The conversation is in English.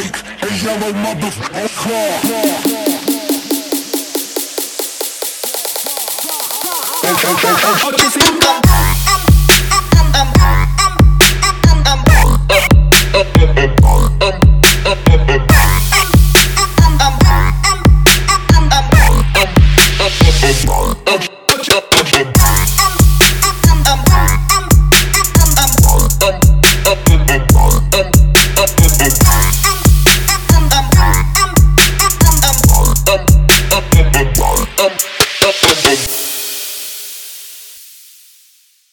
pink and yellow motherfucker. Oh, just look